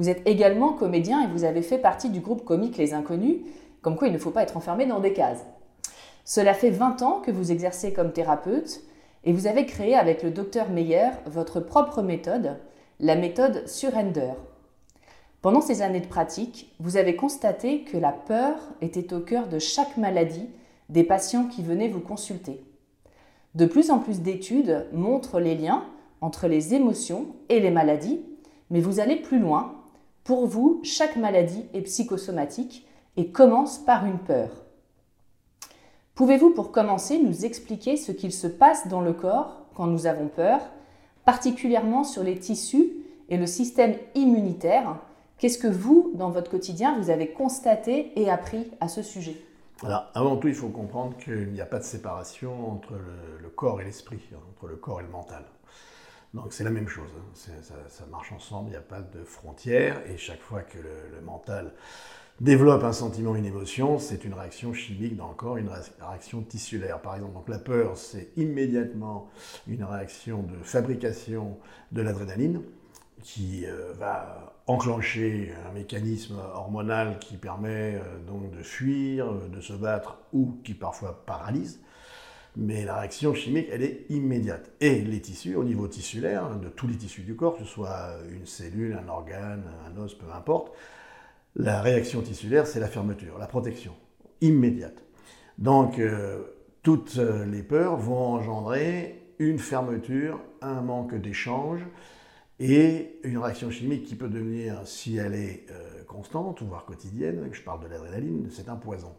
Vous êtes également comédien et vous avez fait partie du groupe comique Les Inconnus, comme quoi il ne faut pas être enfermé dans des cases. Cela fait 20 ans que vous exercez comme thérapeute et vous avez créé avec le docteur Meyer votre propre méthode, la méthode Surrender. Pendant ces années de pratique, vous avez constaté que la peur était au cœur de chaque maladie des patients qui venaient vous consulter. De plus en plus d'études montrent les liens entre les émotions et les maladies, mais vous allez plus loin. Pour vous, chaque maladie est psychosomatique et commence par une peur. Pouvez-vous pour commencer nous expliquer ce qu'il se passe dans le corps quand nous avons peur, particulièrement sur les tissus et le système immunitaire? Qu'est-ce que vous, dans votre quotidien, vous avez constaté et appris à ce sujet? Avant tout, il faut comprendre qu'il n'y a pas de séparation entre le corps et l'esprit, entre le corps et le mental. Donc c'est la même chose, hein. Ça, marche ensemble, il n'y a pas de frontières, et chaque fois que le, mental développe un sentiment, une émotion, c'est une réaction chimique dans le corps, une ré- réaction tissulaire. Par exemple, donc la peur, c'est immédiatement une réaction de fabrication de l'adrénaline, qui euh, va enclencher un mécanisme hormonal qui permet euh, donc de fuir, euh, de se battre ou qui parfois paralyse. Mais la réaction chimique, elle est immédiate. Et les tissus, au niveau tissulaire, de tous les tissus du corps, que ce soit une cellule, un organe, un os, peu importe, la réaction tissulaire, c'est la fermeture, la protection, immédiate. Donc, euh, toutes euh, les peurs vont engendrer une fermeture, un manque d'échange et une réaction chimique qui peut devenir, si elle est euh, constante, voire quotidienne, je parle de l'adrénaline, c'est un poison.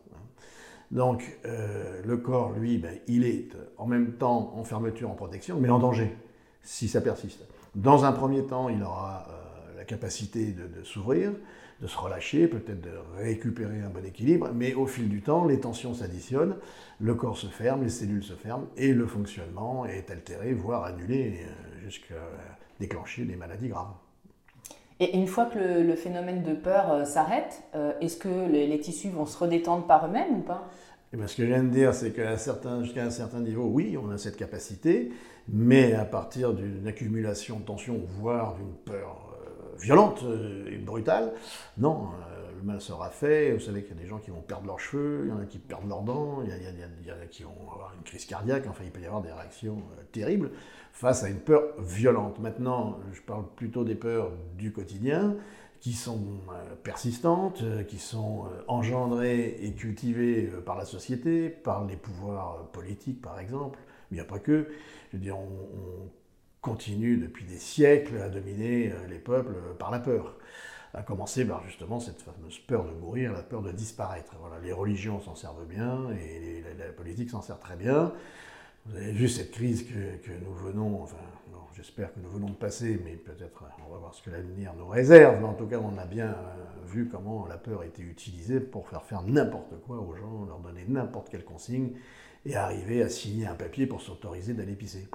Donc, euh, le corps, lui, ben, il est en même temps en fermeture, en protection, mais en danger, si ça persiste. Dans un premier temps, il aura euh, la capacité de, s'ouvrir, de se relâcher, peut-être de récupérer un bon équilibre, mais au fil du temps, les tensions s'additionnent, le corps se ferme, les cellules se ferment, et le fonctionnement est altéré, voire annulé, euh, jusqu'à déclencher des maladies graves. Et une fois que le, phénomène de peur euh, s'arrête, euh, est-ce que les tissus vont se redétendre par eux-mêmes ou pas? Eh bien, ce que je viens de dire, c'est qu'à jusqu'à un certain niveau, oui, on a cette capacité, mais à partir d'une accumulation de tension, voire d'une peur euh, violente euh, et brutale, non, euh, le mal sera fait. Vous savez qu'il y a des gens qui vont perdre leurs cheveux, il y en a qui perdent leurs dents, il y, en a qui vont avoir une crise cardiaque, enfin, il peut y avoir des réactions terribles face à une peur violente. Maintenant, je parle plutôt des peurs du quotidien, qui sont euh, persistantes, euh, qui sont euh, engendrées et cultivées par la société, par les pouvoirs politiques par exemple, mais il n'y a pas que. Je veux dire, on, on continue depuis des siècles à dominer les peuples par la peur. À commencer par justement cette fameuse peur de mourir, la peur de disparaître. Voilà, les religions s'en servent bien et la, politique s'en sert très bien. Vous avez vu cette crise que, que nous venons, j'espère que nous venons de passer, mais peut-être on va voir ce que l'avenir nous réserve. Mais en tout cas, on a bien vu comment la peur était utilisée pour faire faire n'importe quoi aux gens, leur donner n'importe quelle consigne et arriver à signer un papier pour s'autoriser d'aller pisser.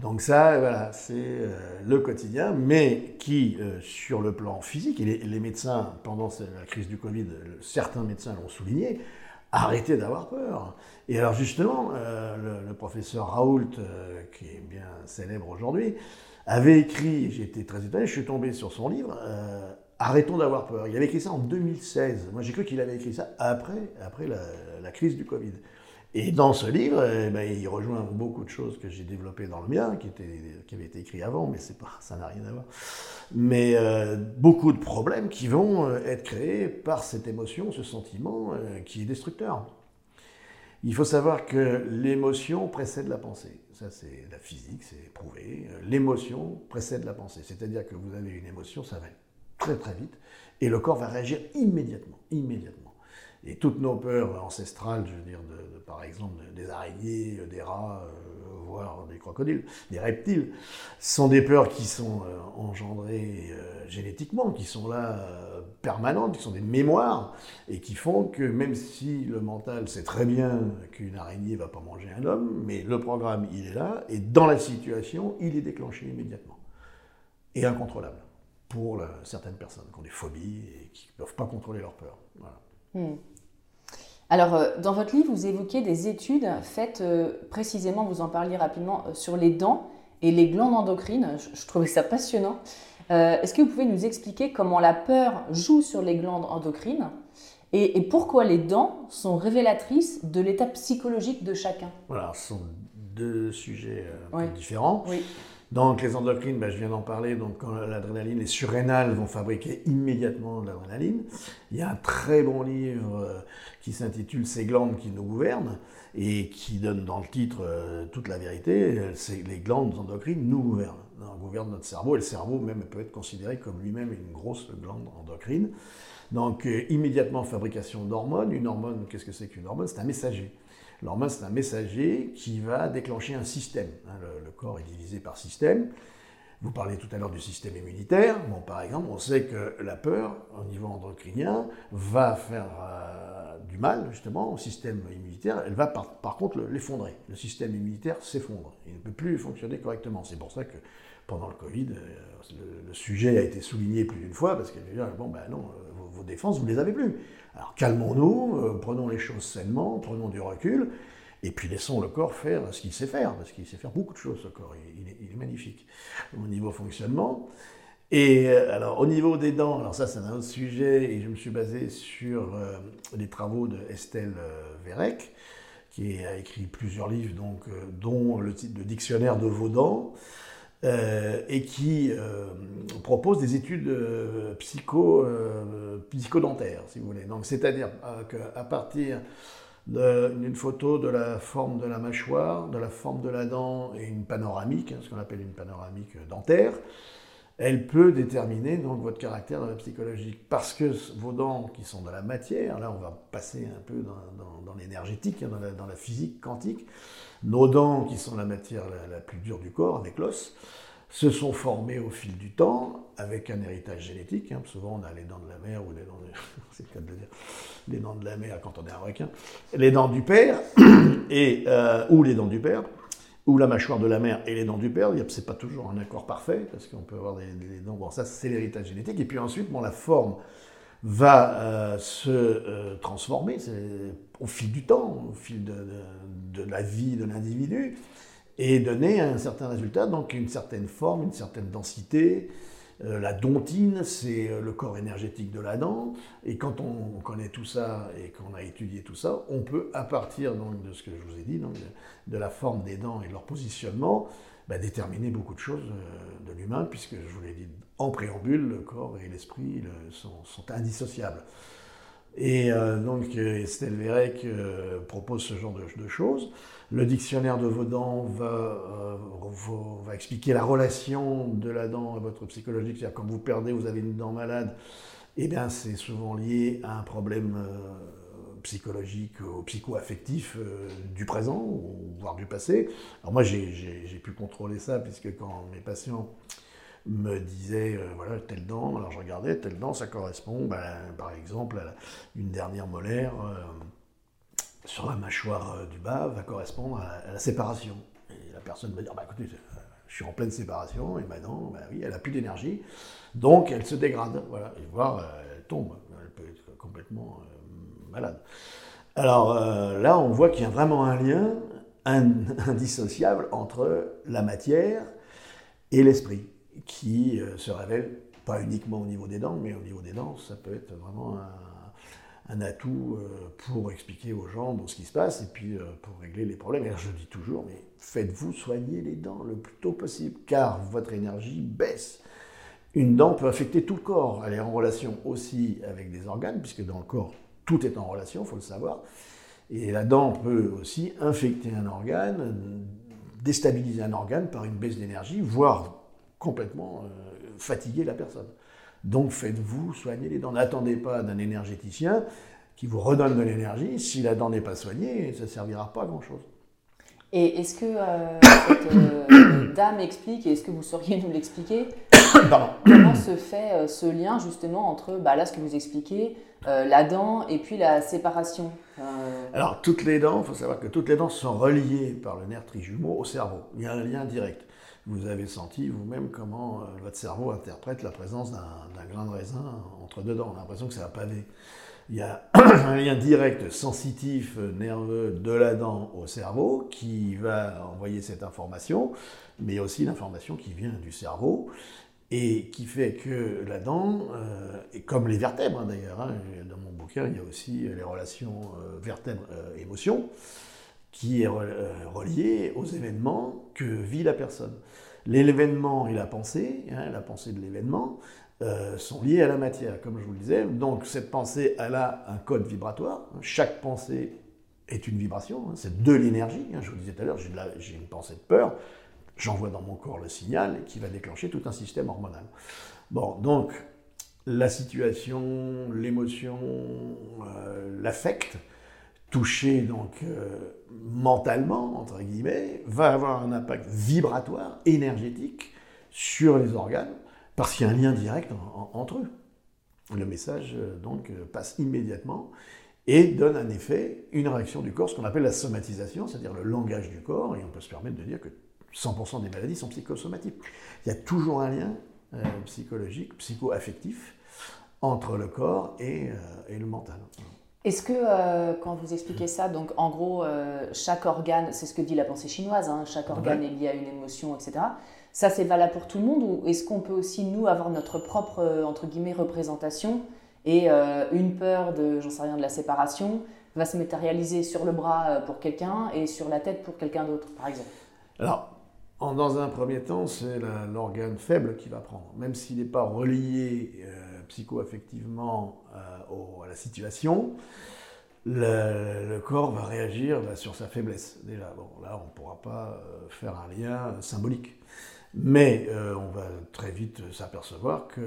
Donc ça, voilà, c'est euh, le quotidien, mais qui, euh, sur le plan physique, et les, médecins, pendant la crise du Covid, certains médecins l'ont souligné, arrêtez d'avoir peur. Et alors justement, euh, le, professeur Raoult, qui est bien célèbre aujourd'hui, avait écrit, été très étonné, je suis tombé sur son livre, Arrêtons d'avoir peur. Il avait écrit ça en 2016. Moi j'ai cru qu'il avait écrit ça après, après la crise du Covid. Et dans ce livre, eh ben, il rejoint beaucoup de choses que j'ai développées dans le mien, qui, était, qui avaient été écrits avant, mais ça n'a rien à voir. Mais euh, beaucoup de problèmes qui vont euh, être créés par cette émotion, ce sentiment euh, qui est destructeur. Il faut savoir que l'émotion précède la pensée. Ça, c'est la physique, c'est prouvé. L'émotion précède la pensée. C'est-à-dire que vous avez une émotion, ça va très très vite, et le corps va réagir immédiatement, immédiatement. Et toutes nos peurs ancestrales, je veux dire, par exemple des araignées, des rats, euh, voire des crocodiles, des reptiles, sont des peurs qui sont euh, engendrées euh, génétiquement, qui sont là permanentes, qui sont des mémoires, et qui font que même si le mental sait très bien qu'une araignée va pas manger un homme, mais le programme, il est là, et dans la situation, il est déclenché immédiatement. Et incontrôlable pour certaines personnes qui ont des phobies et qui ne peuvent pas contrôler leur peur. Voilà. Hmm. Alors, euh, dans votre livre, vous évoquez des études faites euh, précisément, vous en parliez rapidement, euh, sur les dents et les glandes endocrines. Je, trouvais ça passionnant. Est-ce que vous pouvez nous expliquer comment la peur joue sur les glandes endocrines et, pourquoi les dents sont révélatrices de l'état psychologique de chacun? Voilà, ce sont deux sujets différents. Oui. Donc les endocrines, ben, je viens d'en parler, donc quand l'adrénaline, les surrénales vont fabriquer immédiatement de l'adrénaline. Il y a un très bon livre euh, qui s'intitule Ces glandes qui nous gouvernent et qui donne dans le titre euh, toute la vérité. C'est les glandes endocrines nous gouvernent, gouvernent notre cerveau et le cerveau même peut être considéré comme lui-même une grosse glande endocrine. Donc euh, immédiatement fabrication d'hormones. Une hormone, qu'est-ce que c'est qu'une hormone? C'est un messager. L'hormone, c'est un messager qui va déclencher un système. Hein, le, corps est divisé par système. Vous parlez tout à l'heure du système immunitaire. Bon, par exemple, on sait que la peur, au niveau endocrinien, va faire euh, du mal, justement, au système immunitaire. Elle va, par, contre, l'effondrer. Le système immunitaire s'effondre. Il ne peut plus fonctionner correctement. C'est pour ça que pendant le Covid, euh, le, sujet a été souligné plus d'une fois, parce que, bon, ben non, euh, vos, vos défenses, vous ne les avez plus. Alors calmons-nous, euh, prenons les choses sainement, prenons du recul, et puis laissons le corps faire ce qu'il sait faire, parce qu'il sait faire beaucoup de choses, ce corps, il, est, magnifique au niveau fonctionnement. Et euh, alors au niveau des dents, alors ça c'est un autre sujet, et je me suis basé sur euh, les travaux de Estelle Vérec, qui a écrit plusieurs livres, dont le titre de Dictionnaire de vos dents. Euh, et qui euh, propose des études euh, psycho, psychodentaires, si vous voulez. Donc, c'est-à-dire qu'à partir d'une photo de la forme de la mâchoire, de la forme de la dent et une panoramique, hein, ce qu'on appelle une panoramique dentaire, elle peut déterminer donc votre caractère psychologique. Parce que vos dents, qui sont de la matière, là on va passer un peu dans, l'énergétique, hein, dans, la, physique quantique, nos dents, qui sont la matière la, plus dure du corps, avec l'os, se sont formées au fil du temps avec un héritage génétique. Hein. Souvent, on a les dents de la mère ou les dents de... cas de dire. Les dents de la mère quand on est un requin. Les dents du père et, euh, ou les dents du père ou la mâchoire de la mère et les dents du père, c'est pas toujours un accord parfait, parce qu'on peut avoir des, dents, bon ça c'est l'héritage génétique, et puis ensuite la forme va euh, se euh, transformer au fil du temps, au fil de, la vie de l'individu, et donner un certain résultat, donc une certaine forme, une certaine densité, euh, la dontine, c'est le corps énergétique de la dent. Et quand on connaît tout ça et qu'on a étudié tout ça, on peut, à partir donc, de ce que je vous ai dit, de, la forme des dents et de leur positionnement, bah, déterminer beaucoup de choses de l'humain, puisque je vous l'ai dit en préambule, le corps et l'esprit sont, indissociables. Et donc Estelle Vérec propose ce genre de choses. Le dictionnaire de vos dents va, euh, va, expliquer la relation de la dent à votre psychologique. C'est-à-dire quand vous perdez, vous avez une dent malade, eh bien c'est souvent lié à un problème euh, psychologiques ou psycho-affectifs du présent, voire du passé. Alors moi, j'ai pu contrôler ça, puisque quand mes patients me disaient, voilà, telle dent, alors je regardais, telle dent, ça correspond, ben, par exemple, à une dernière molaire sur la mâchoire du bas va correspondre à, la séparation. Et la personne va dire, bah, écoutez, je suis en pleine séparation, et maintenant, bah oui, elle n'a plus d'énergie, donc elle se dégrade, voilà, et voire elle tombe, elle peut être complètement euh, malade. Alors euh, là, on voit qu'il y a vraiment un lien indissociable entre la matière et l'esprit, qui euh, se révèle pas uniquement au niveau des dents, mais au niveau des dents, ça peut être vraiment un, atout euh, pour expliquer aux gens ce qui se passe et puis euh, pour régler les problèmes. Et je dis toujours, mais faites-vous soigner les dents le plus tôt possible, car votre énergie baisse. Une dent peut affecter tout le corps. Elle est en relation aussi avec des organes, puisque dans le corps, tout est en relation, il faut le savoir. Et la dent peut aussi infecter un organe, déstabiliser un organe par une baisse d'énergie, voire complètement euh, fatiguer la personne. Donc faites-vous soigner les dents. N'attendez pas d'un énergéticien qui vous redonne de l'énergie. Si la dent n'est pas soignée, ça ne servira pas à grand-chose. Et est-ce que euh, cette euh, dame explique, et est-ce que vous sauriez nous l'expliquer, comment se fait euh, ce lien justement entre, bah, là ce que vous expliquez, la dent et puis la séparation Alors toutes les dents, il faut savoir que toutes les dents sont reliées par le nerf trijumeau au cerveau. Il y a un lien direct vous avez senti vous-même comment euh, votre cerveau interprète la présence d'un grain de raisin entre deux dents. On a l'impression que c'est un pavé. Il y a un lien direct sensitif, nerveux de la dent au cerveau qui va envoyer cette information, mais aussi l'information qui vient du cerveau et qui fait que la dent, euh, et comme les vertèbres hein, d'ailleurs, hein, dans mon bouquin il y a aussi les relations euh, vertèbres-émotions, qui est relié aux événements que vit la personne. L'événement et la pensée, hein, la pensée de l'événement, euh, sont liés à la matière, comme je vous le disais. Donc cette pensée, elle a un code vibratoire. Chaque pensée est une vibration, hein. c'est de l'énergie. Hein. Je vous disais tout à l'heure, j'ai une pensée de peur, j'envoie dans mon corps le signal qui va déclencher tout un système hormonal. Bon, donc la situation, l'émotion, euh, l'affect, touché donc euh, mentalement, entre guillemets, va avoir un impact vibratoire, énergétique sur les organes, parce qu'il y a un lien direct entre eux. Le message euh, donc euh, passe immédiatement et donne un effet, une réaction du corps, ce qu'on appelle la somatisation, c'est-à-dire le langage du corps, et on peut se permettre de dire que 100% des maladies sont psychosomatiques. Il y a toujours un lien psychologique, psycho-affectif entre le corps et, et le mental. Est-ce que euh, quand vous expliquez ça, donc en gros, euh, chaque organe, c'est ce que dit la pensée chinoise, hein, chaque organe est lié à une émotion, etc. Ça, c'est valable pour tout le monde ou est-ce qu'on peut aussi, nous, avoir notre propre, euh, entre guillemets, représentation et une peur de, j'en sais rien, de la séparation va se matérialiser sur le bras pour quelqu'un et sur la tête pour quelqu'un d'autre, par exemple? Alors, dans un premier temps, c'est l'organe faible qui va prendre, même s'il n'est pas relié psycho-affectivement euh, à la situation, le, corps va réagir bah, sur sa faiblesse. Déjà, bon, là, on ne pourra pas euh, faire un lien symbolique. Mais euh, on va très vite s'apercevoir que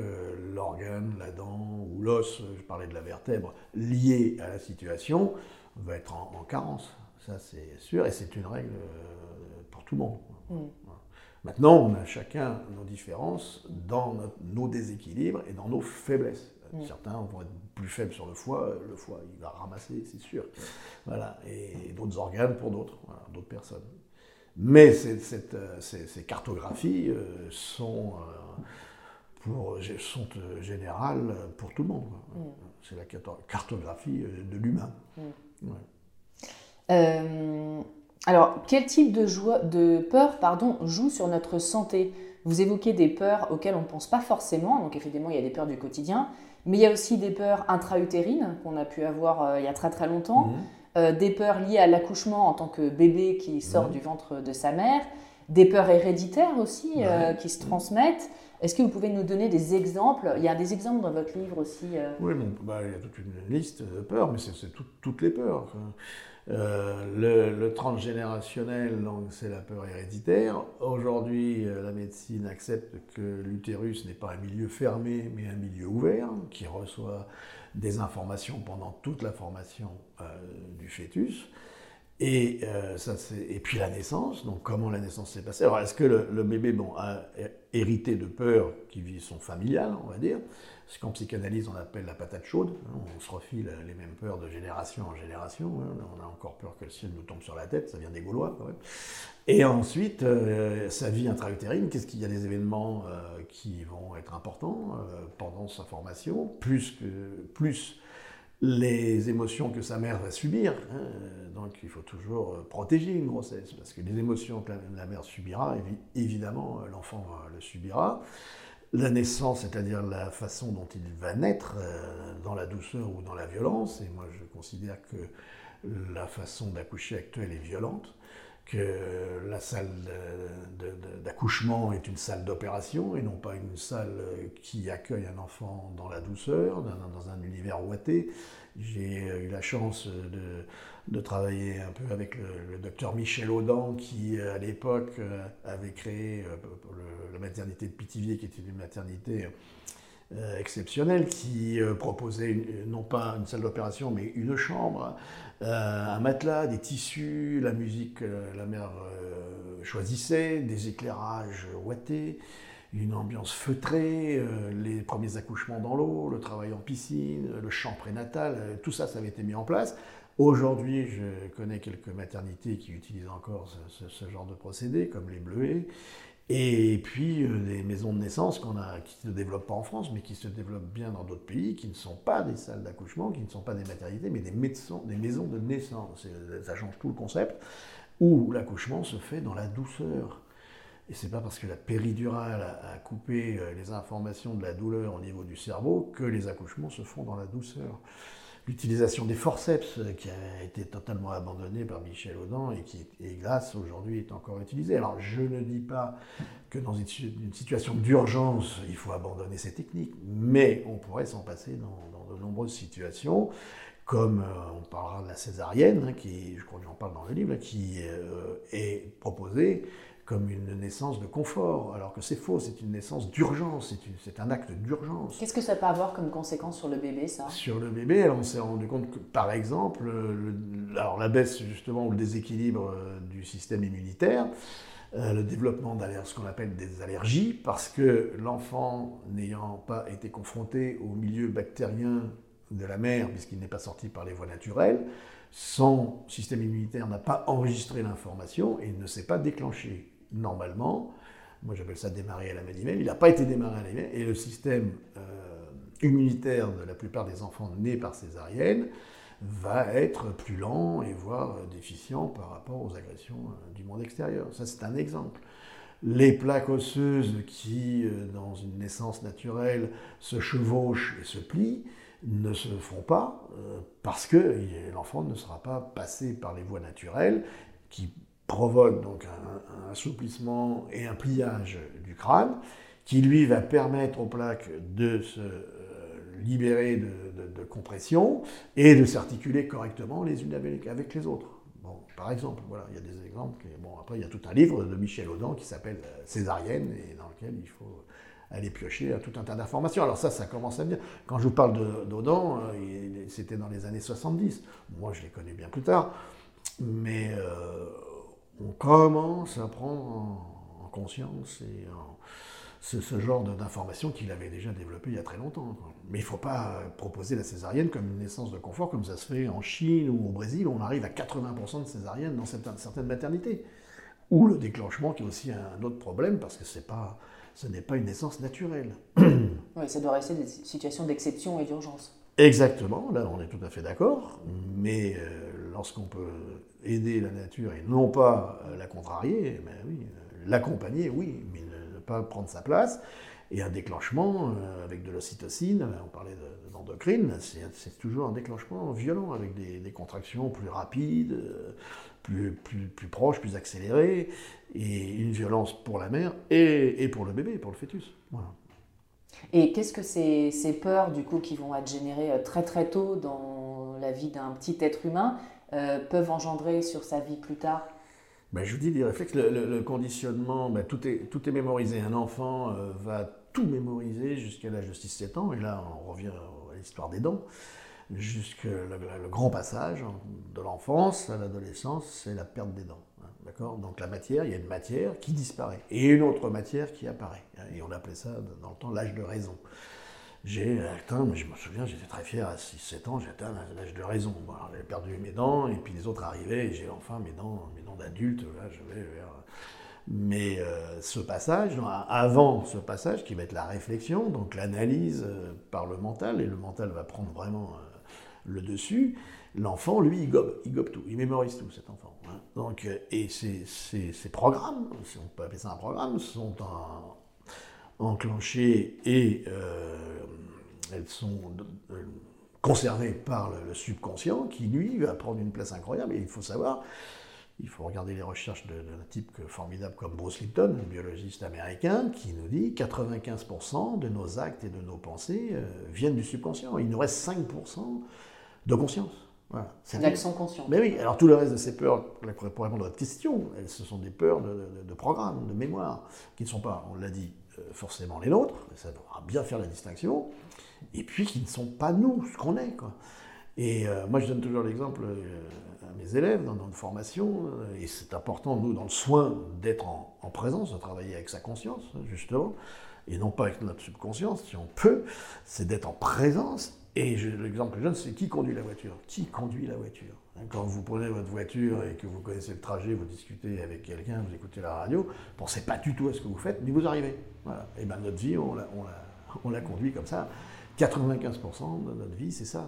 l'organe, la dent ou l'os, je parlais de la vertèbre, lié à la situation, va être en, carence. Ça, c'est sûr, et c'est une règle pour tout le monde. Mm. Maintenant, on a chacun nos différences dans nos déséquilibres et dans nos faiblesses. Mm. Certains vont être plus faibles sur le foie, le foie il va ramasser, c'est sûr. Voilà. Et, d'autres organes pour d'autres, d'autres personnes. Mais euh, ces, cartographies euh, sont, euh, pour, sont générales pour tout le monde. Mm. C'est la cartographie de l'humain. Mm. Alors, quel type de, de peur pardon, joue sur notre santé? Vous évoquez des peurs auxquelles on ne pense pas forcément, donc effectivement il y a des peurs du quotidien, mais il y a aussi des peurs intra-utérines qu'on a pu avoir euh, il y a très très longtemps, mhm. euh, des peurs liées à l'accouchement en tant que bébé qui sort du ventre de sa mère, des peurs héréditaires aussi euh, qui se transmettent, Est-ce que vous pouvez nous donner des exemples? Il y a des exemples dans votre livre aussi. Oui, bah, il y a toute une liste de peurs, mais c'est toutes les peurs. Le, transgénérationnel, c'est la peur héréditaire. Aujourd'hui, euh, la médecine accepte que l'utérus n'est pas un milieu fermé, mais un milieu ouvert, qui reçoit des informations pendant toute la formation du fœtus. Et, euh, ça, et puis la naissance, donc comment la naissance s'est passée. Alors est-ce que le, bébé bon, a hérité de peurs qui sont familiales, on va dire Ce qu'en psychanalyse on appelle la patate chaude. Hein, on se refile les mêmes peurs de génération en génération. Hein. On a encore peur que le ciel nous tombe sur la tête, ça vient des Gaulois quand même. Et ensuite, euh, sa vie intra-utérine, qu'est-ce qu'il y a des événements euh, qui vont être importants pendant sa formation, plus, plus les émotions que sa mère va subir. Hein. Donc il faut toujours euh, protéger une grossesse, parce que les émotions que la, mère subira, évidemment, euh, l'enfant le subira. La naissance, c'est-à-dire la façon dont il va naître, euh, dans la douceur ou dans la violence, et moi je considère que la façon d'accoucher actuelle est violente, que la salle d'accouchement est une salle d'opération et non pas une salle qui accueille un enfant dans la douceur, dans un univers ouaté. J'ai eu la chance de, travailler un peu avec le, docteur Michel Audan qui, à l'époque, avait créé la maternité de Pithiviers, qui était une maternité euh, exceptionnelle, qui euh, proposait non pas une salle d'opération, mais une chambre, euh, un matelas, des tissus, la musique, la mère choisissait, des éclairages ouatés, une ambiance feutrée, les premiers accouchements dans l'eau, le travail en piscine, le chant prénatal, tout ça, ça avait été mis en place. Aujourd'hui, je connais quelques maternités qui utilisent encore ce genre de procédé, comme les Bleuets. Et puis euh, des maisons de naissance qu'on a, qui ne se développent pas en France, mais qui se développent bien dans d'autres pays, qui ne sont pas des salles d'accouchement, qui ne sont pas des maternités, mais des, des maisons de naissance. ça change tout le concept, où l'accouchement se fait dans la douceur. Et c'est pas parce que la péridurale a, coupé euh, les informations de la douleur au niveau du cerveau que les accouchements se font dans la douceur l'utilisation des forceps euh, qui a été totalement abandonnée par Michel Audin et qui, hélas, aujourd'hui est encore utilisée. Alors, je ne dis pas que dans une, situation d'urgence, il faut abandonner ces techniques, mais on pourrait s'en passer dans, de nombreuses situations, comme euh, on parlera de la césarienne, hein, qui, je crois que j'en parle dans le livre, qui euh, est proposée comme une naissance de confort, alors que c'est faux, c'est une naissance d'urgence, c'est un acte d'urgence. Qu'est-ce que ça peut avoir comme conséquence sur le bébé, ça? Sur le bébé, on s'est rendu compte que, par exemple, alors la baisse justement ou le déséquilibre euh, du système immunitaire, euh, le développement de ce qu'on appelle des allergies, parce que l'enfant n'ayant pas été confronté au milieu bactérien de la mère, puisqu'il n'est pas sorti par les voies naturelles, son système immunitaire n'a pas enregistré l'information et il ne s'est pas déclenché normalement, moi j'appelle ça démarrer à la malimelle, il n'a pas été démarré à la malimelle, et le système euh, immunitaire de la plupart des enfants nés par césarienne va être plus lent et voire déficient par rapport aux agressions euh, du monde extérieur. Ça c'est un exemple. Les plaques osseuses qui, euh, dans une naissance naturelle, se chevauchent et se plient, ne se font pas parce que l'enfant ne sera pas passé par les voies naturelles qui provoque donc un, assouplissement et un pliage du crâne, qui lui va permettre aux plaques de se euh, libérer de, compression et de s'articuler correctement les unes avec, les autres. Bon, par exemple, voilà, il y a des exemples. bon, après, il y a tout un livre de Michel Audin qui s'appelle euh, Césarienne et dans lequel il faut aller piocher à tout un tas d'informations. Alors ça, ça commence à venir. Quand je vous parle d'Audin, euh, c'était dans les années 70. Moi, je les connais bien plus tard. Mais on commence à prendre en, conscience et ce, genre d'informations qu'il avait déjà développé il y a très longtemps. Mais il ne faut pas proposer la césarienne comme une naissance de confort, comme ça se fait en Chine ou au Brésil, où on arrive à 80% de césarienne dans certaines maternités. Ou le déclenchement, qui est aussi un autre problème, parce que pas, ce n'est pas une naissance naturelle. Oui, ça doit rester des situations d'exception et d'urgence. Exactement, là on est tout à fait d'accord, mais euh, lorsqu'on peut aider la nature et non pas euh, la contrarier, ben l'accompagner, oui, mais ne, pas prendre sa place. Et un déclenchement euh, avec de l'ocytocine, on parlait d'endocrine, c'est toujours un déclenchement violent avec des, contractions plus rapides, plus, proches, plus accélérées, et une violence pour la mère et, pour le bébé, pour le fœtus. Et qu'est-ce que ces, ces, peurs, du coup, qui vont être générées très très tôt dans la vie d'un petit être humain, euh, peuvent engendrer sur sa vie plus tard ben, Je vous dis, les réflexes, le, conditionnement, ben, tout, est, tout est mémorisé. Un enfant euh, va tout mémoriser jusqu'à l'âge de 6-7 ans, et là on revient à l'histoire des dents, jusqu'au le, grand passage de l'enfance à l'adolescence, c'est la perte des dents. D'accord? Donc la matière, il y a une matière qui disparaît et une autre matière qui apparaît. Et on appelait ça dans le temps l'âge de raison. J'ai atteint, mais je me souviens, j'étais très fier à 6-7 ans, j'ai atteint l'âge de raison. j'avais perdu mes dents et puis les autres arrivaient et j'ai enfin mes dents, mes dents d'adulte. Là, je vais. Mais euh, ce passage, avant ce passage, qui va être la réflexion, donc l'analyse euh, par le mental, et le mental va prendre vraiment euh, le dessus, l'enfant, lui, il gobe, il gobe tout, il mémorise tout, cet enfant. Hein. Donc, et ces, ces, programmes, si on peut appeler ça un programme, sont enclenchés et euh, elles sont euh, conservées par le, subconscient qui, lui, va prendre une place incroyable. Et il faut savoir, il faut regarder les recherches d'un type formidable comme Bruce Lipton, un biologiste américain, qui nous dit 95% de nos actes et de nos pensées viennent du subconscient. Il nous reste 5% de conscience. C'est l'action consciente. Mais oui, alors tout le reste de ces peurs, pour répondre à votre question, ce sont des peurs de, programme, de mémoire, qui ne sont pas, on l'a dit, euh, forcément les nôtres, ça devra bien faire la distinction, et puis qui ne sont pas nous, ce qu'on est. Quoi. Et euh, moi, je donne toujours l'exemple euh, à mes élèves dans notre formation, et c'est important, nous, dans le soin, d'être en, en, présence, de travailler avec sa conscience, justement, et non pas avec notre subconscience, si on peut, c'est d'être en présence et l'exemple que je donne, c'est qui conduit la voiture? Qui conduit la voiture? Quand vous prenez votre voiture et que vous connaissez le trajet, vous discutez avec quelqu'un, vous écoutez la radio, vous ne pensez pas du tout à ce que vous faites, mais vous arrivez. Voilà. Et bien notre vie, on la, on, la, on la conduit comme ça. 95% de notre vie, c'est ça.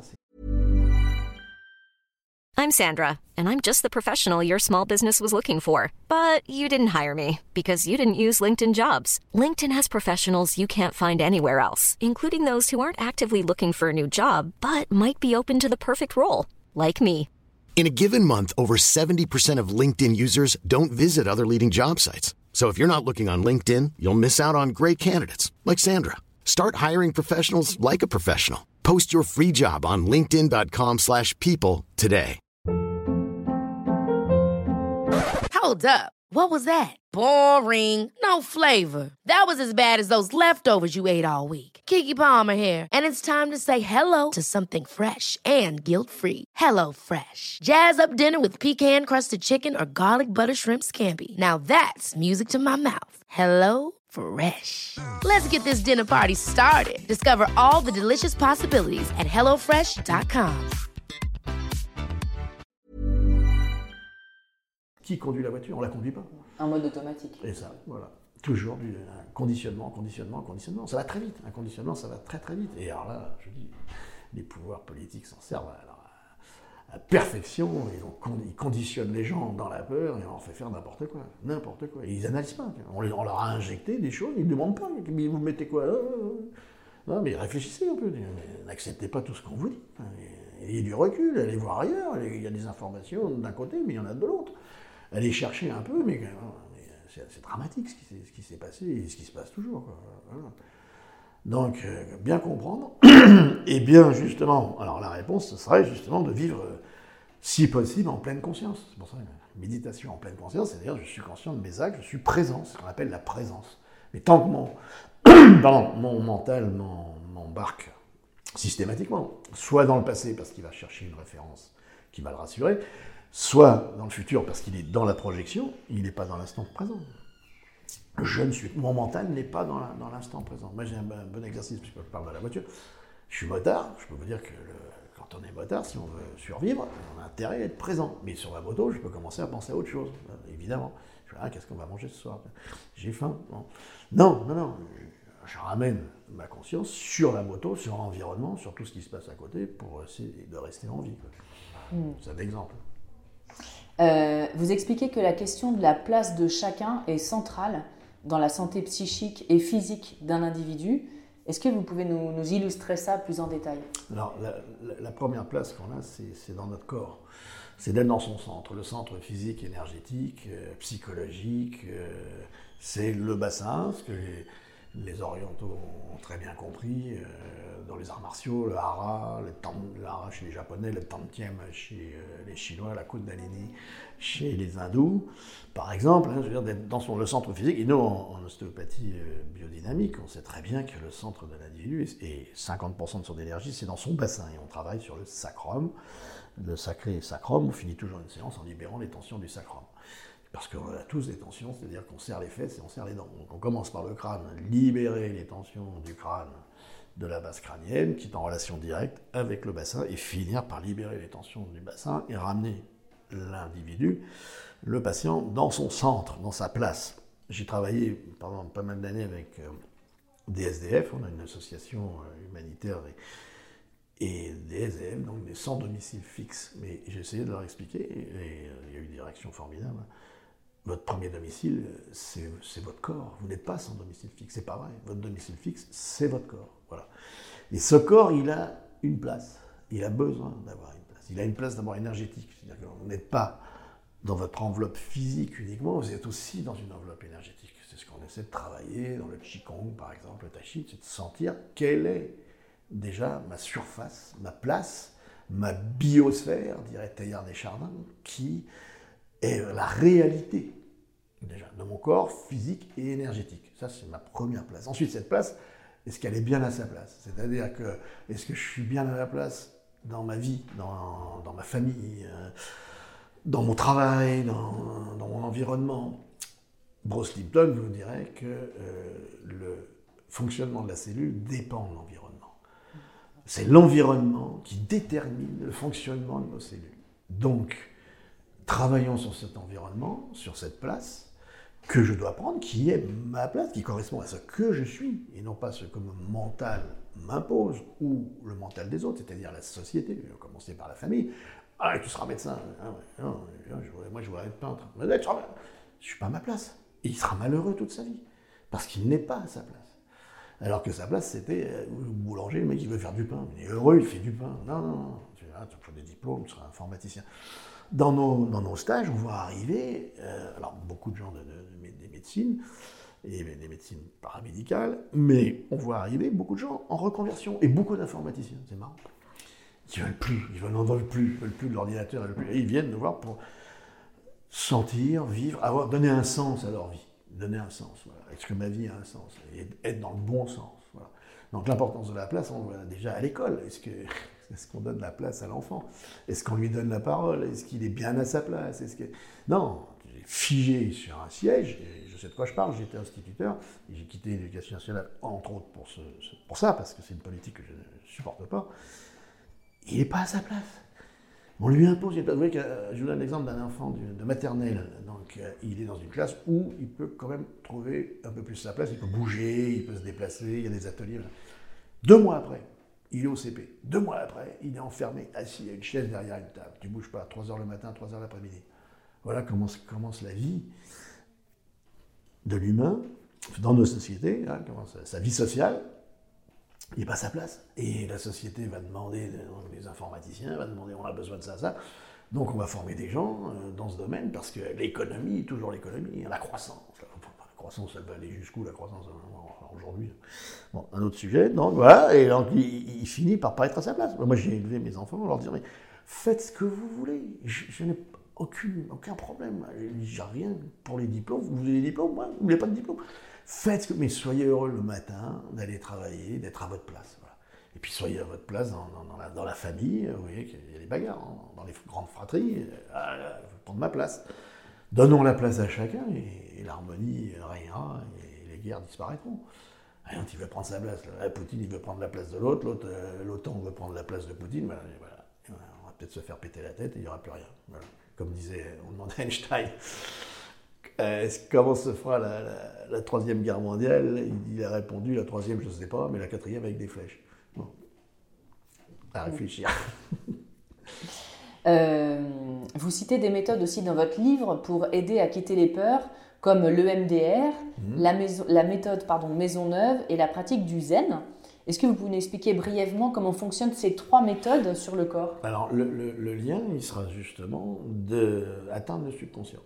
I'm Sandra, and I'm just the professional your small business was looking for. But you didn't hire me because you didn't use LinkedIn jobs. LinkedIn has professionals you can't find anywhere else, including those who aren't actively looking for a new job, but might be open to the perfect role, like me. In a given month, over 70% of LinkedIn users don't visit other leading job sites. So if you're not looking on LinkedIn, you'll miss out on great candidates like Sandra. Start hiring professionals like a professional. Post your free job on linkedin.com/people today. Hold up. What was that? Boring. No flavor. That was as bad as those leftovers you ate all week. Kiki Palmer here, and it's time to say hello to something fresh and guilt-free. Hello Fresh. Jazz up dinner with pecan-crusted chicken or garlic butter shrimp scampi. Now that's music to my mouth. Hello Fresh. Let's get this dinner party started. Discover all the delicious possibilities at hellofresh.com. Qui conduit la voiture On la conduit pas. Un mode automatique. Et ça, voilà. Toujours du conditionnement, conditionnement, conditionnement. Ça va très vite. Un conditionnement, ça va très très vite. Et alors là, je dis, les pouvoirs politiques s'en servent à, perfection. Ils, conditionnent les gens dans la peur et on leur fait faire n'importe quoi. N'importe quoi. Ils analysent pas. On, leur a injecté des choses, ils ne demandent pas. Vous mettez quoi Non, mais réfléchissez un peu. N'acceptez pas tout ce qu'on vous dit. Ayez du recul, allez voir ailleurs. Il y a des informations d'un côté, mais il y en a de l'autre aller chercher un peu, mais, c'est dramatique ce qui s'est passé et ce qui se passe toujours. Donc, euh, bien comprendre, et bien justement, alors la réponse, ce serait justement de vivre, euh, si possible, en pleine conscience. C'est pour ça que méditation en pleine conscience, c'est-à-dire je suis conscient de mes actes, je suis présent, c'est ce qu'on appelle la présence. Mais tant que mon, mon mental m'embarque systématiquement, soit dans le passé parce qu'il va chercher une référence qui va le rassurer, soit dans le futur parce qu'il est dans la projection, il n'est pas dans l'instant présent. Je ne suis, mon mental n'est pas dans l'instant présent. Moi j'ai un, bon exercice puisque je parle de la voiture. Je suis motard, je peux vous dire que quand on est motard, si on veut survivre, on a intérêt à être présent. Mais sur la moto, je peux commencer à penser à autre chose, évidemment. Je vais, ah, qu'est-ce qu'on va manger ce soir? J'ai faim. Non, non, non. Je ramène ma conscience sur la moto, sur l'environnement, sur tout ce qui se passe à côté pour essayer de rester en vie. Hmm. C'est un exemple. Euh, vous expliquez que la question de la place de chacun est centrale dans la santé psychique et physique d'un individu. Est-ce que vous pouvez nous, illustrer ça plus en détail? Alors, la, première place qu'on a, c'est dans notre corps. C'est d'être dans son centre, le centre physique, énergétique, euh, psychologique. Euh, c'est le bassin, les orientaux ont très bien compris, euh, dans les arts martiaux, le hara, le, hara chez les japonais, le tantiem chez euh, les chinois, la kundalini chez les hindous, par exemple, hein, dans son, le centre physique. Et nous, en, ostéopathie euh, biodynamique, on sait très bien que le centre de l'individu, et 50% de son énergie, c'est dans son bassin, et on travaille sur le sacrum, le sacré sacrum, on finit toujours une séance en libérant les tensions du sacrum parce qu'on a tous des tensions, c'est-à-dire qu'on serre les fesses et on serre les dents. Donc on commence par le crâne, libérer les tensions du crâne de la base crânienne, qui est en relation directe avec le bassin, et finir par libérer les tensions du bassin et ramener l'individu, le patient, dans son centre, dans sa place. J'ai travaillé pendant pas mal d'années avec euh, des SDF, on a une association euh, humanitaire et, des SDF, donc des sans domicile fixe. Mais j'ai essayé de leur expliquer, et euh, il y a eu des réactions formidables votre premier domicile, c'est votre corps. Vous n'êtes pas sans domicile fixe. C'est pas vrai. Votre domicile fixe, c'est votre corps. Voilà. Et ce corps, il a une place. Il a besoin d'avoir une place. Il a une place d'abord énergétique. C'est-à-dire que vous n'êtes pas dans votre enveloppe physique uniquement, vous êtes aussi dans une enveloppe énergétique. C'est ce qu'on essaie de travailler dans le Qigong, par exemple, le Tai Chi, c'est de sentir quelle est déjà ma surface, ma place, ma biosphère, dirait Teilhard Chardins, qui est la réalité déjà de mon corps physique et énergétique. Ça, c'est ma première place. Ensuite, cette place, est-ce qu'elle est bien à sa place? C'est-à-dire que est-ce que je suis bien à la place dans ma vie, dans, dans ma famille, euh, dans mon travail, dans, dans, mon environnement? Bruce Lipton vous dirait que euh, le fonctionnement de la cellule dépend de l'environnement. C'est l'environnement qui détermine le fonctionnement de nos cellules. Donc, travaillons sur cet environnement, sur cette place que je dois prendre, qui est ma place, qui correspond à ce que je suis, et non pas ce que mon mental m'impose, ou le mental des autres, c'est-à-dire la société, commencer par la famille. Ah, tu seras médecin. Ah, moi, je voudrais être peintre. Je ne suis pas à ma place. Il sera malheureux toute sa vie, parce qu'il n'est pas à sa place. Alors que sa place, c'était euh, boulanger, le mec, veut faire du pain. Il est heureux, il fait du pain. Non, non, non. Tu as des diplômes, tu seras informaticien. Dans nos, dans nos, stages, on voit arriver, euh, alors beaucoup de gens de, des médecines, et des médecines paramédicales, mais on voit arriver beaucoup de gens en reconversion, et beaucoup d'informaticiens, c'est marrant. Ils veulent plus, ils n'en veulent plus, ils veulent plus de l'ordinateur, ils viennent nous voir pour sentir, vivre, avoir, donner un sens à leur vie, donner un sens. Voilà. Est-ce que ma vie a un sens? Et être dans le bon sens. Voilà. Donc l'importance de la place, on voit déjà à l'école. Est-ce que est-ce qu'on donne la place à l'enfant? Est-ce qu'on lui donne la parole? Est-ce qu'il est bien à sa place? Est-ce que... Figé sur un siège, et je sais de quoi je parle, j'étais instituteur, j'ai quitté l'éducation nationale, entre autres pour, ça, parce que c'est une politique que je ne supporte pas. Il n'est pas à sa place. On lui impose. Vous voyez que, je vous donne l'exemple d'un enfant de, maternelle. Donc, euh, il est dans une classe où il peut quand même trouver un peu plus sa place. Il peut bouger, il peut se déplacer, il y a des ateliers. Deux mois après, il est au CP. Deux mois après, il est enfermé, assis à une chaise derrière une table. Tu bouges pas, 3 heures le matin, 3 heures l'après-midi. Voilà comment commence la vie de l'humain dans nos sociétés, hein, sa, vie sociale. Il n'est pas à sa place. Et la société va demander, les informaticiens va demander, on a besoin de ça, ça. Donc on va former des gens euh, dans ce domaine parce que l'économie, toujours l'économie, la croissance. Croissance, elle va aller jusqu'où la croissance aujourd'hui. Bon, un autre sujet, donc voilà, et donc il, finit par pas être à sa place. Moi j'ai élevé mes enfants, on leur dit, mais faites ce que vous voulez, je, n'ai aucun problème, j'ai rien pour les diplômes, vous voulez des diplômes, moi, vous voulez pas de diplôme. Faites ce que, mais soyez heureux le matin d'aller travailler, d'être à votre place. Et puis soyez à votre place dans, la, famille, vous voyez qu'il y a des bagarres, hein, dans les grandes fratries, euh, je vais prendre ma place. Donnons la place à chacun et, l'harmonie régnera et les guerres disparaîtront. Rien, il veut prendre sa place. Poutine, il veut prendre la place de l'autre. L'autre, euh, l'OTAN veut prendre la place de Poutine. On va peut-être se faire péter la tête et il n'y aura plus rien. Comme disait, on demandait Einstein, euh, comment se fera la, troisième guerre mondiale? Il, a répondu, la troisième, je ne sais pas, mais la quatrième avec des flèches. Bon. À réfléchir. Euh, vous citez des méthodes aussi dans votre livre pour aider à quitter les peurs comme l'EMDR, mmh. la, la, méthode pardon, Maisonneuve et la pratique du Zen. Est-ce que vous pouvez nous expliquer brièvement comment fonctionnent ces trois méthodes sur le corps? Alors, le, lien, il sera justement d'atteindre le subconscient.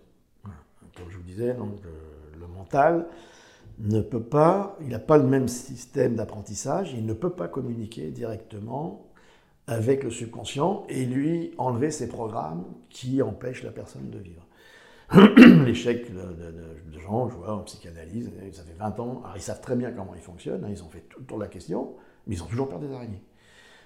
Comme je vous disais, donc, le, mental ne peut pas, il n'a pas le même système d'apprentissage, il ne peut pas communiquer directement avec le subconscient et lui enlever ces programmes qui empêchent la personne de vivre. L'échec de, gens, je vois en psychanalyse, ça fait 20 ans, alors ils savent très bien comment ils fonctionnent, hein, ils ont fait tout le tour de la question, mais ils ont toujours peur des araignées.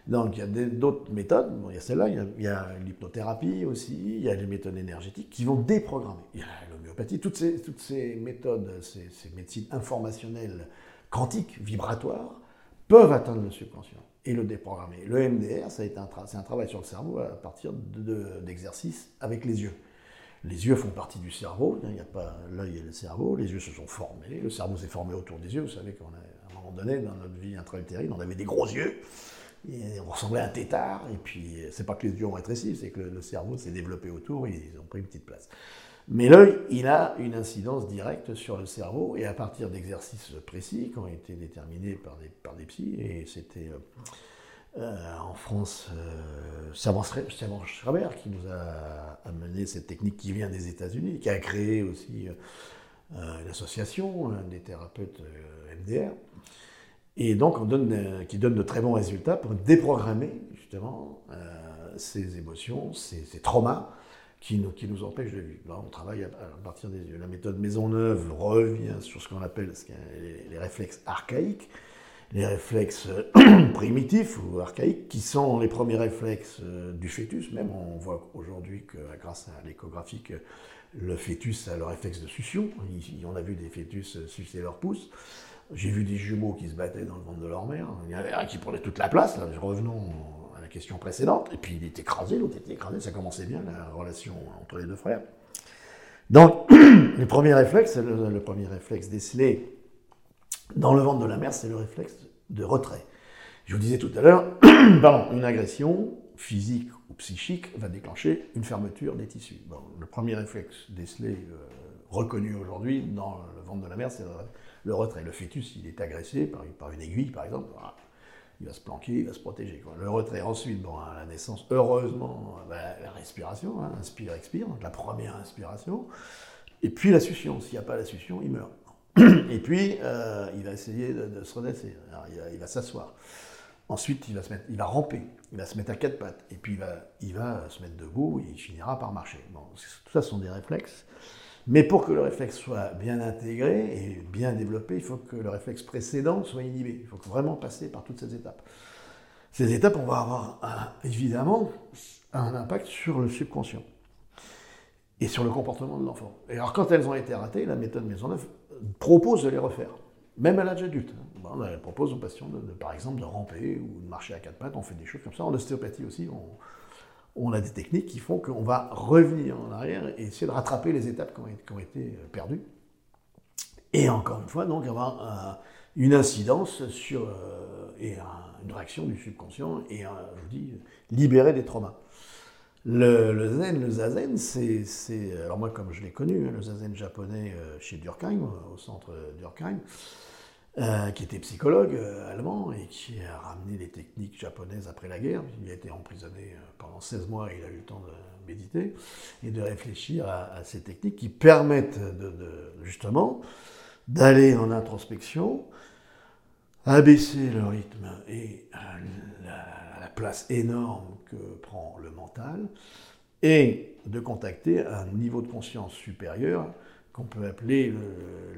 Donc il y a d'autres méthodes, il y a celle-là, il y a, l'hypnothérapie aussi, il y a les méthodes énergétiques qui vont déprogrammer. Il y a l'homéopathie, toutes ces, méthodes, ces médecines informationnelles, quantiques, vibratoires, peuvent atteindre le subconscient et le déprogrammer. Le MDR, c'est un, un, travail sur le cerveau à partir d'exercices avec les yeux. Les yeux font partie du cerveau, il n'y a pas l'œil et le cerveau, les yeux se sont formés, le cerveau s'est formé autour des yeux, vous savez qu'à un moment donné, dans notre vie intra-utérine, on avait des gros yeux, et on ressemblait à un tétard, et puis c'est pas que les yeux ont rétréci, c'est que le cerveau s'est développé autour, ils ont pris une petite place. Mais l'œil, il a une incidence directe sur le cerveau, et à partir d'exercices précis qui ont été déterminés par des, par des et c'était euh, euh, en France euh, Servan Schreiber qui nous a amené cette technique qui vient des États-Unis, qui a créé aussi une association des thérapeutes MDR, et donc qui donne de très bons résultats pour déprogrammer justement ces émotions, ces traumas qui nous, empêche de vivre. on travaille à, partir des yeux. La méthode Maisonneuve revient sur ce qu'on appelle les, réflexes archaïques, les réflexes primitifs ou archaïques, qui sont les premiers réflexes euh, du fœtus. Même on voit aujourd'hui que grâce à l'échographie, le fœtus a le réflexe de succion. On a vu des fœtus sucer leur pouce. J'ai vu des jumeaux qui se battaient dans le ventre de leur mère. Il y en avait un qui prenait toute la place. Revenons question précédente, et puis il est écrasé, l'autre était écrasé, ça commençait bien la relation entre les deux frères. Donc, le premier réflexe, le, premier réflexe décelé dans le ventre de la mère, c'est le réflexe de retrait. Je vous disais tout à l'heure, une agression physique ou psychique va déclencher une fermeture des tissus. le premier réflexe décelé, euh, reconnu aujourd'hui dans le ventre de la mère, c'est le, retrait. Le fœtus, il est agressé par une aiguille, par exemple il va se planquer, il va se protéger. Le retrait, ensuite, bon, la naissance, heureusement, ben, la respiration, hein, inspire, expire, la première inspiration, et puis la succion. S'il n'y a pas la succion, il meurt. Et puis, euh, il va essayer de, se redresser, il, va s'asseoir. Ensuite, il va, se mettre, il va ramper, il va se mettre à quatre pattes, et puis il va, il va se mettre debout, et il finira par marcher. Tout ça sont des réflexes. Mais pour que le réflexe soit bien intégré et bien développé, il faut que le réflexe précédent soit inhibé. Il faut vraiment passer par toutes ces étapes. Ces étapes, on va avoir évidemment un impact sur le subconscient et sur le comportement de l'enfant. Et alors, quand elles ont été ratées, la méthode Maisonneuve propose de les refaire, même à l'âge adulte. elle propose aux patients, par exemple, de ramper ou de marcher à quatre pattes. On fait des choses comme ça. En ostéopathie aussi, on, on a des techniques qui font qu'on va revenir en arrière et essayer de rattraper les étapes qui ont, été euh, perdues. Et encore une fois, donc avoir une incidence sur euh, et une réaction du subconscient et, je vous dis, libérer des traumas. Le, zen, le zazen, c'est, alors moi comme je l'ai connu, hein, le zazen japonais euh, chez Durkheim, au centre Durkheim, euh, qui était psychologue euh, allemand et qui a ramené les techniques japonaises après la guerre. Il a été emprisonné euh, pendant 16 mois et il a eu le temps de méditer et de réfléchir à, ces techniques qui permettent de, justement d'aller en introspection, abaisser le rythme et la, la, place énorme que prend le mental et de contacter un niveau de conscience supérieur qu'on peut appeler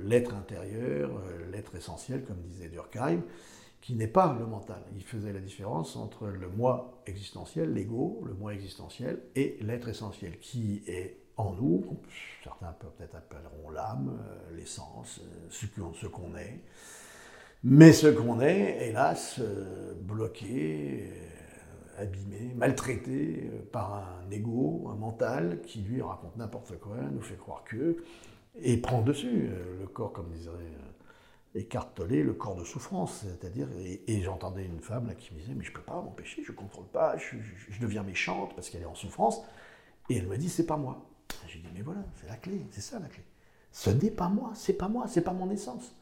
l'être intérieur, euh, l'être essentiel, comme disait Durkheim, qui n'est pas le mental. Il faisait la différence entre le moi existentiel, l'ego, le moi existentiel, et l'être essentiel, qui est en nous, certains peut-être appelleront l'âme, euh, l'essence, euh, ce qu'on est. Mais ce qu'on est, hélas, bloqué, abîmé, maltraité par un ego, un mental qui lui raconte n'importe quoi, nous fait croire que, et prend dessus. Euh, le corps, comme disait euh, écartelé, le corps de souffrance. C'est-à-dire, et, j'entendais une femme là, qui me disait Mais je peux pas m'empêcher, je contrôle pas, je, deviens méchante parce qu'elle est en souffrance. Et elle me dit C'est pas moi. J'ai dit Mais voilà, c'est la clé, c'est ça la clé. Ce n'est pas moi, c'est pas moi, c'est pas mon essence.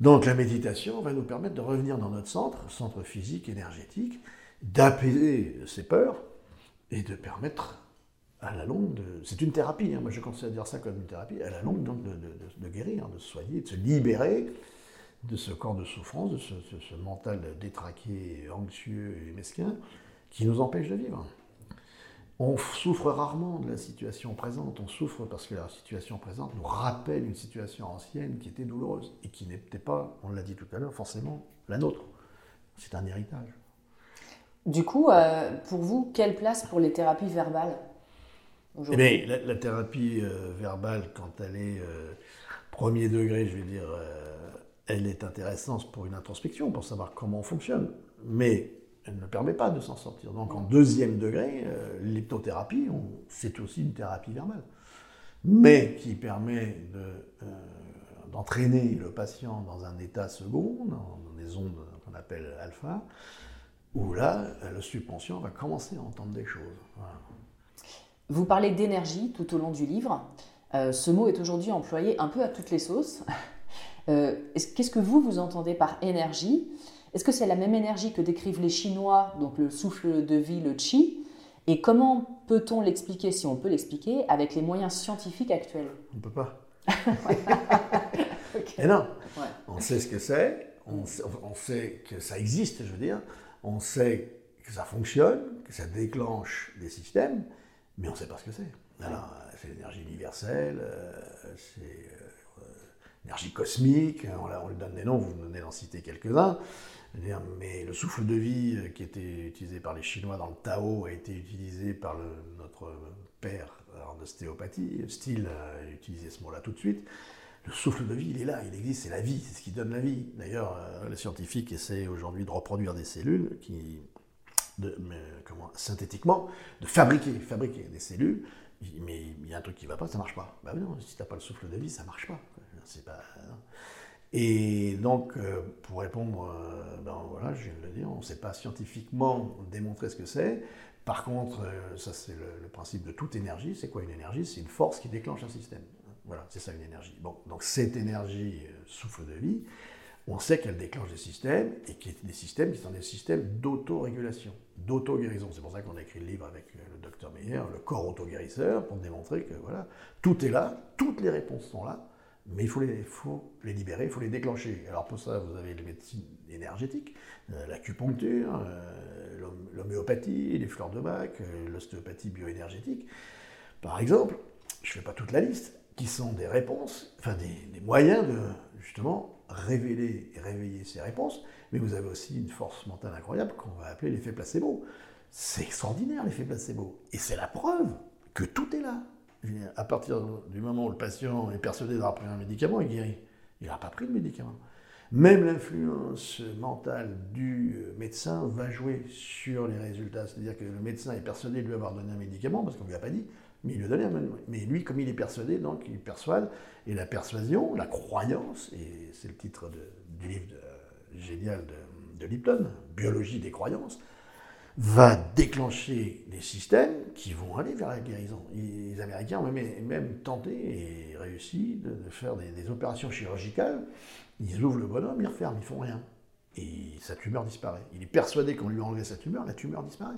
Donc la méditation va nous permettre de revenir dans notre centre, centre physique, énergétique, d'apaiser ces peurs et de permettre longue. C'est une thérapie, hein, moi je considère ça comme une thérapie, à la longue donc de, guérir, de se soigner, de se libérer de ce corps de souffrance, de ce, ce mental détraqué, anxieux et mesquin qui nous empêche de vivre. On souffre rarement de la situation présente, on souffre parce que la situation présente nous rappelle une situation ancienne qui était douloureuse et qui n'était pas, on l'a dit tout à l'heure, forcément la nôtre. C'est un héritage. Du coup, euh, pour vous, quelle place pour les thérapies verbales? Eh la, thérapie euh, verbale, quand elle est euh, premier degré, je vais dire, elle est intéressante pour une introspection, pour savoir comment on fonctionne. Mais elle ne permet pas de s'en sortir. Donc en deuxième degré, euh, l'hypnothérapie, c'est aussi une thérapie verbale, mais qui permet euh, d'entraîner le patient dans un état second, dans, des ondes qu'on appelle alpha, où là, le subconscient va commencer à entendre des choses. Vous parlez d'énergie tout au long du livre. Euh, ce mot est aujourd'hui employé un peu à toutes les sauces. Qu'est-ce que vous, vous entendez par énergie? Est-ce que c'est la même énergie que décrivent les Chinois, donc le souffle de vie, le qi? Et comment peut-on l'expliquer, si on peut l'expliquer, avec les moyens scientifiques actuels? On ne peut pas. Et non, on sait ce que c'est, on, sait que ça existe, je veux dire, on sait que ça fonctionne, que ça déclenche des systèmes, mais on ne sait pas ce que c'est. Alors, c'est l'énergie universelle, euh, c'est euh, l'énergie cosmique, on, lui donne des noms, vous venez d'en citer quelques-uns. Mais le souffle de vie euh, qui était utilisé par les Chinois dans le Tao a été utilisé par notre père en ostéopathie. Steele a utilisé ce mot-là tout de suite. Le souffle de vie, il est là, il existe, c'est la vie, c'est ce qui donne la vie. D'ailleurs, les scientifiques essaient aujourd'hui de reproduire des cellules qui, comment, synthétiquement, de fabriquer, fabriquer des cellules. Mais il y a un truc qui ne va pas, ça ne marche pas. Bah non, si tu n'as pas le souffle de vie, ça ne marche pas. Pas. Et donc, euh, pour répondre, euh, ben voilà, je viens de le dire, on ne sait pas scientifiquement démontrer ce que c'est. Par contre, euh, ça c'est le, principe de toute énergie. C'est quoi une énergie? C'est une force qui déclenche un système. Voilà, c'est ça une énergie. Bon, donc cette énergie souffle de vie. On sait qu'elle déclenche des systèmes et a des systèmes qui sont des systèmes d'auto-régulation, d'auto-guérison. C'est pour ça qu'on a écrit le livre avec le docteur Meyer, le corps auto-guérisseur, pour démontrer que voilà, tout est là, toutes les réponses sont là mais il faut les, libérer, il faut les déclencher. Alors pour ça, vous avez les médecines énergétiques, euh, l'acupuncture, euh, l'homéopathie, les fleurs de bac, euh, l'ostéopathie bioénergétique. Par exemple, je ne fais pas toute la liste, qui sont des réponses, enfin des, moyens de justement révéler et réveiller ces réponses, mais vous avez aussi une force mentale incroyable qu'on va appeler l'effet placebo. C'est extraordinaire l'effet placebo. Et c'est la preuve que tout est là à partir du moment où le patient est persuadé d'avoir pris un médicament, il guérit. Il n'a pas pris de médicament. Même l'influence mentale du médecin va jouer sur les résultats. C'est-à-dire que le médecin est persuadé de lui avoir donné un médicament, parce qu'on ne lui a pas dit, mais lui comme il est persuadé, donc il persuade. Et la persuasion, la croyance, et c'est le titre du livre génial de, Lipton, Biologie des croyances, va déclencher des systèmes qui vont aller vers la guérison. Les Américains ont même, tenté et réussi de, faire des, opérations chirurgicales. Ils ouvrent le bonhomme, ils referment, ils font rien. Et sa tumeur disparaît. Il est persuadé qu'on lui a enlevé sa tumeur, la tumeur disparaît.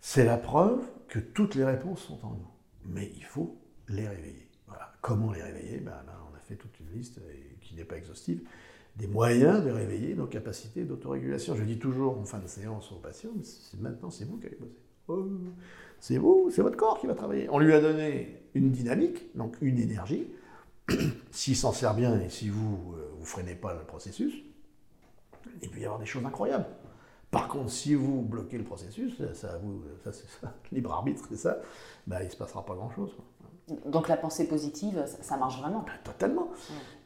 C'est la preuve que toutes les réponses sont en nous. Mais il faut les réveiller. Voilà. Comment les réveiller? Ben on a fait toute une liste qui n'est pas exhaustive des moyens de réveiller nos capacités d'autorégulation. Je dis toujours en fin de séance aux patients, maintenant c'est vous qui allez bosser. Oh, c'est vous, c'est votre corps qui va travailler. On lui a donné une dynamique, donc une énergie. S'il s'en sert bien et si vous ne euh, freinez pas le processus, il peut y avoir des choses incroyables. Par contre, si vous bloquez le processus, ça, vous, ça c'est ça, libre arbitre, c'est ça, ben, il ne se passera pas grand-chose. Donc la pensée positive, ça marche vraiment ben, Totalement.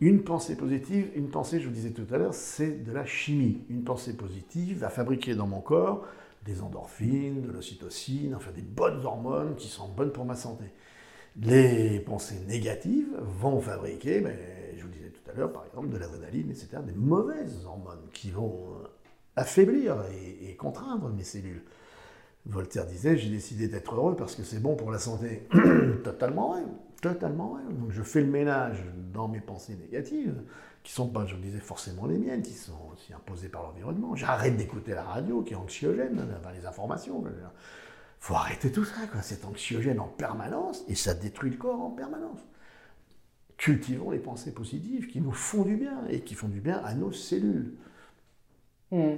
Une pensée positive, une pensée, je vous disais tout à l'heure, c'est de la chimie. Une pensée positive va fabriquer dans mon corps des endorphines, de l'ocytocine, enfin des bonnes hormones qui sont bonnes pour ma santé. Les pensées négatives vont fabriquer, ben, je vous disais tout à l'heure, par exemple, de l'adrénaline, etc., des mauvaises hormones qui vont affaiblir et contraindre mes cellules. Voltaire disait J'ai décidé d'être heureux parce que c'est bon pour la santé. totalement vrai. totalement vrai. Donc je fais le ménage dans mes pensées négatives, qui sont pas, je disais, forcément les miennes, qui sont aussi imposées par l'environnement. J'arrête d'écouter la radio, qui est anxiogène, enfin, les informations. Il faut arrêter tout ça, quoi. c'est anxiogène en permanence, et ça détruit le corps en permanence. Cultivons les pensées positives qui nous font du bien, et qui font du bien à nos cellules. Hmm.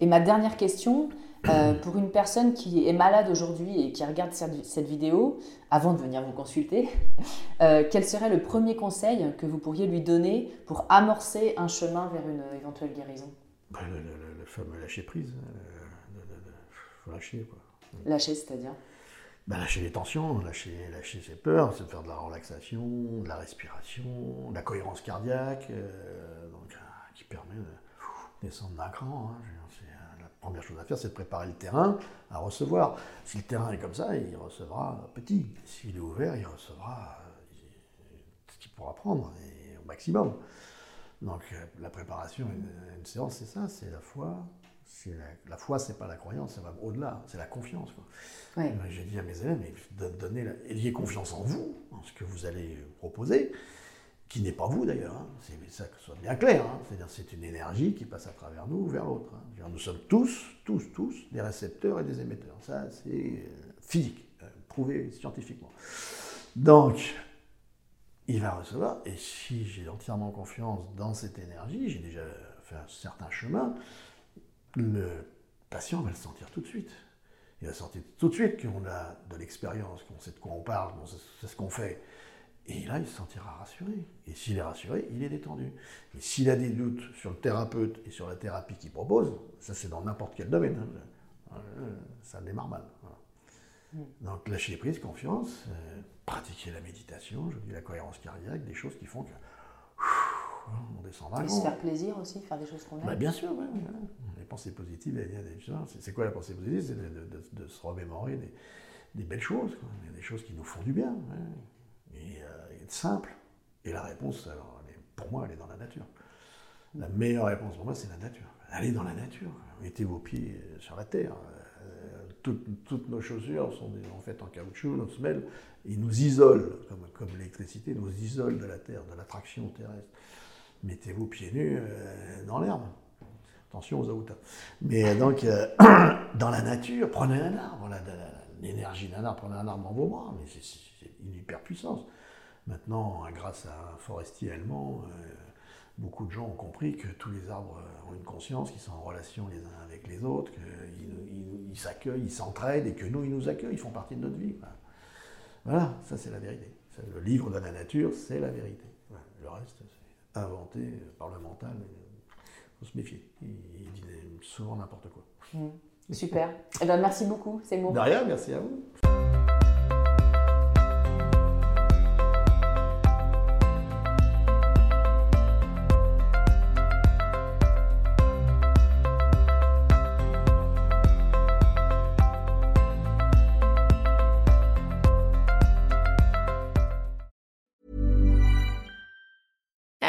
Et ma dernière question, euh, pour une personne qui est malade aujourd'hui et qui regarde cette vidéo, avant de venir vous consulter, euh, quel serait le premier conseil que vous pourriez lui donner pour amorcer un chemin vers une éventuelle guérison? Bah, le, fameux lâcher prise. Il hein, faut lâcher. Quoi. Lâcher, c'est-à-dire? Bah, Lâcher les tensions, lâcher, lâcher ses peurs, c'est faire de la relaxation, de la respiration, de la cohérence cardiaque, euh, donc, qui permet de descendre d'un cran. Hein, première chose à faire, c'est de préparer le terrain à recevoir. Si le terrain est comme ça, il recevra petit. S'il est ouvert, il recevra euh, ce qu'il pourra prendre, et au maximum. Donc euh, la préparation, une, une séance, c'est ça, c'est la foi. La, la, foi, c'est pas la croyance, ça va au-delà, c'est la confiance. J'ai dit à mes élèves, mais donnez, ayez confiance en vous, en ce que vous allez proposer, qui n'est pas vous d'ailleurs, hein. c'est ça que ce soit bien clair, hein. c'est-à-dire c'est une énergie qui passe à travers nous vers l'autre. Hein. Nous sommes tous, tous, tous des récepteurs et des émetteurs. Ça, c'est euh, physique, euh, prouvé scientifiquement. Donc, il va recevoir, et si j'ai entièrement confiance dans cette énergie, j'ai déjà fait un certain chemin, le patient va le sentir tout de suite. Il va sentir tout de suite qu'on a de l'expérience, qu'on sait de quoi on parle, qu'on sait ce qu'on fait. Et là, il se sentira rassuré. Et s'il est rassuré, il est détendu. Et s'il a des doutes sur le thérapeute et sur la thérapie qu'il propose, ça c'est dans n'importe quel domaine, hein, euh, ça démarre mal. Mm. Donc lâcher prise, confiance, euh, pratiquer la méditation, je dis la cohérence cardiaque, des choses qui font que on descend Et se faire plaisir aussi, faire des choses qu'on aime. Bah, bien sûr, les pensées positives, c'est quoi la pensée positive? C'est de, se remémorer des, belles choses, des choses qui nous font du bien et, euh, simple. Et la réponse, pour moi, elle est dans la nature. La meilleure réponse pour moi, c'est la nature. Allez dans la nature, mettez vos pieds sur la terre. Euh, toutes, nos chaussures sont en fait en caoutchouc, nos semelles, ils nous isolent, comme, l'électricité nous isole de la terre, de l'attraction terrestre. Mettez-vous pieds nus euh, dans l'herbe. Attention aux aoutas. Mais donc, dans la nature, prenez un arbre, l'énergie d'un arbre, prenez un arbre dans vos bras, mais c'est une hyperpuissance. Maintenant, grâce à un forestier allemand, euh, beaucoup de gens ont compris que tous les arbres ont une conscience, qu'ils sont en relation les uns avec les autres, qu'ils s'accueillent, ils s'entraident et que nous, ils nous accueillent, ils font partie de notre vie. Voilà, ça c'est la vérité. Le livre de la nature, c'est la vérité. Le reste, c'est inventé par le mental. Il faut se méfier. Il, dit souvent n'importe quoi. Mmh. Super. Eh ben, merci beaucoup, c'est bon. De rien, merci à vous.